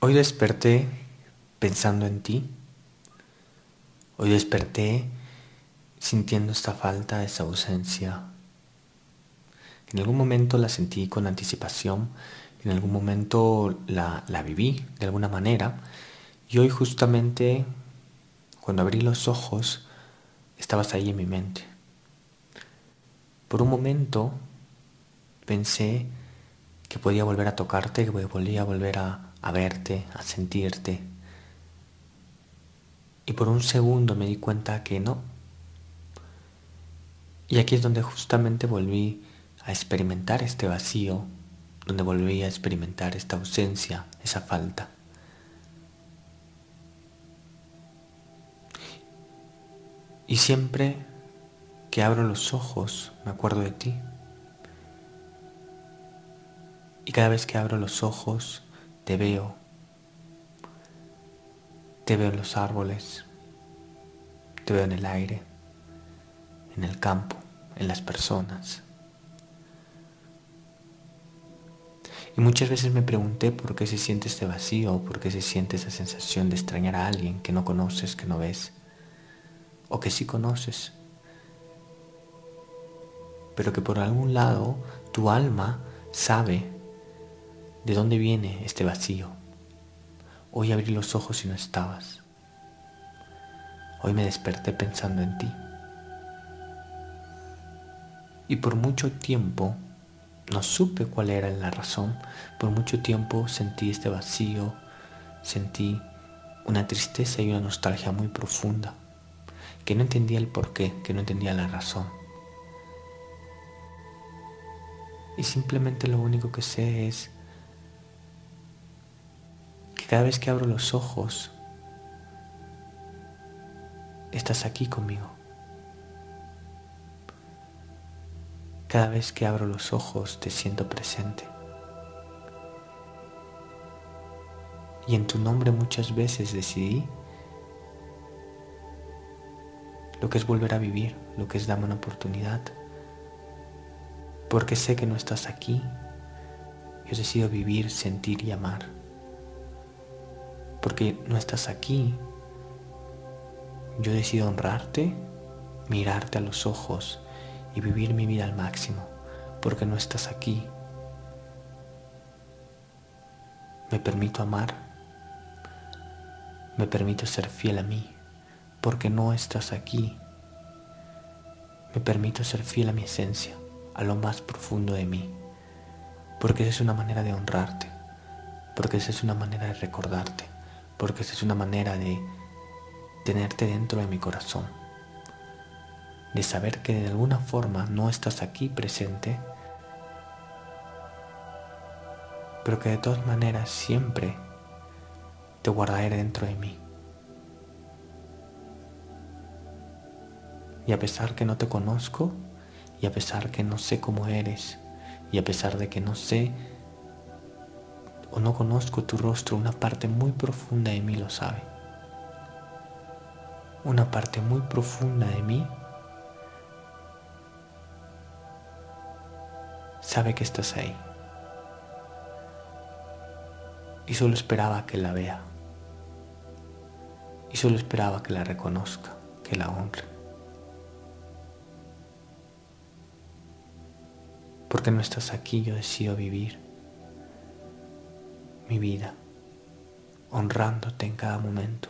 Hoy desperté pensando en ti. Hoy desperté sintiendo esta falta, esa ausencia. En algún momento la sentí con anticipación, en algún momento la, la viví de alguna manera y hoy justamente cuando abrí los ojos estabas ahí en mi mente. Por un momento pensé que podía volver a tocarte, que podía volver a, a verte, a sentirte. Y por un segundo me di cuenta que no. Y aquí es donde justamente volví a experimentar este vacío, donde volví a experimentar esta ausencia, esa falta. Y siempre que abro los ojos me acuerdo de ti. Y cada vez que abro los ojos te veo. Te veo en los árboles. Te veo en el aire, en el campo, en las personas. Y muchas veces me pregunté por qué se siente este vacío, por qué se siente esa sensación de extrañar a alguien que no conoces, que no ves, o que sí conoces, pero que por algún lado tu alma sabe ¿De dónde viene este vacío? Hoy abrí los ojos y no estabas. Hoy me desperté pensando en ti. Y por mucho tiempo no supe cuál era la razón. Por mucho tiempo sentí este vacío, sentí una tristeza y una nostalgia muy profunda, que no entendía el porqué, que no entendía la razón. Y simplemente lo único que sé es cada vez que abro los ojos, estás aquí conmigo. Cada vez que abro los ojos te siento presente. Y en tu nombre muchas veces decidí lo que es volver a vivir, lo que es darme una oportunidad. Porque sé que no estás aquí. Yo decido vivir, sentir y amar porque no estás aquí. Yo decido honrarte, mirarte a los ojos y vivir mi vida al máximo, porque no estás aquí. Me permito amar, me permito ser fiel a mí, porque no estás aquí. Me permito ser fiel a mi esencia, a lo más profundo de mí, porque esa es una manera de honrarte, porque esa es una manera de recordarte porque esa es una manera de tenerte dentro de mi corazón, de saber que de alguna forma no estás aquí presente, pero que de todas maneras siempre te guardaré dentro de mí. Y a pesar que no te conozco, y a pesar que no sé cómo eres, y a pesar de que no sé o no conozco tu rostro, una parte muy profunda de mí lo sabe. Una parte muy profunda de mí sabe que estás ahí. Y solo esperaba que la vea. Y solo esperaba que la reconozca, que la honre. Porque no estás aquí, yo decido vivir mi vida, honrándote en cada momento.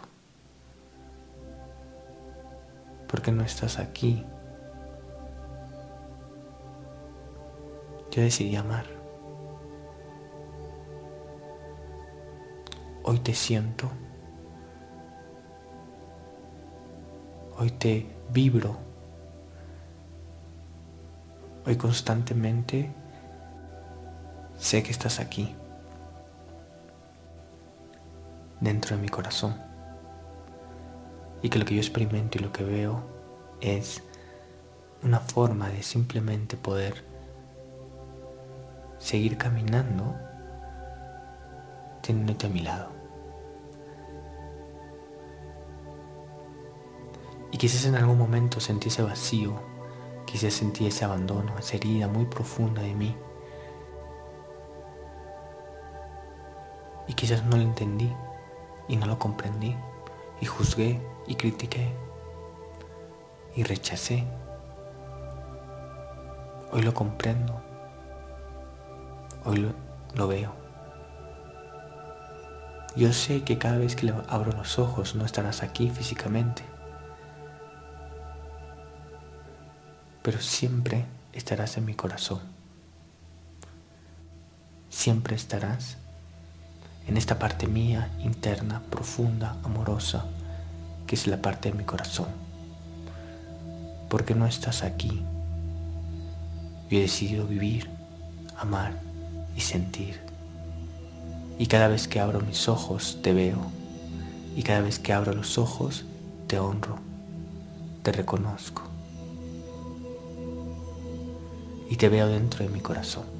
Porque no estás aquí. Yo decidí amar. Hoy te siento. Hoy te vibro. Hoy constantemente sé que estás aquí dentro de mi corazón. Y que lo que yo experimento y lo que veo es una forma de simplemente poder seguir caminando teniéndote a mi lado. Y quizás en algún momento sentí ese vacío, quizás sentí ese abandono, esa herida muy profunda de mí Y quizás no lo entendí y no lo comprendí y juzgué y critiqué y rechacé. Hoy lo comprendo. Hoy lo, lo veo. Yo sé que cada vez que le abro los ojos no estarás aquí físicamente, pero siempre estarás en mi corazón. Siempre estarás en esta parte mía, interna, profunda, amorosa, que es la parte de mi corazón. Porque no estás aquí. Yo he decidido vivir, amar y sentir. Y cada vez que abro mis ojos te veo. Y cada vez que abro los ojos te honro, te reconozco. Y te veo dentro de mi corazón.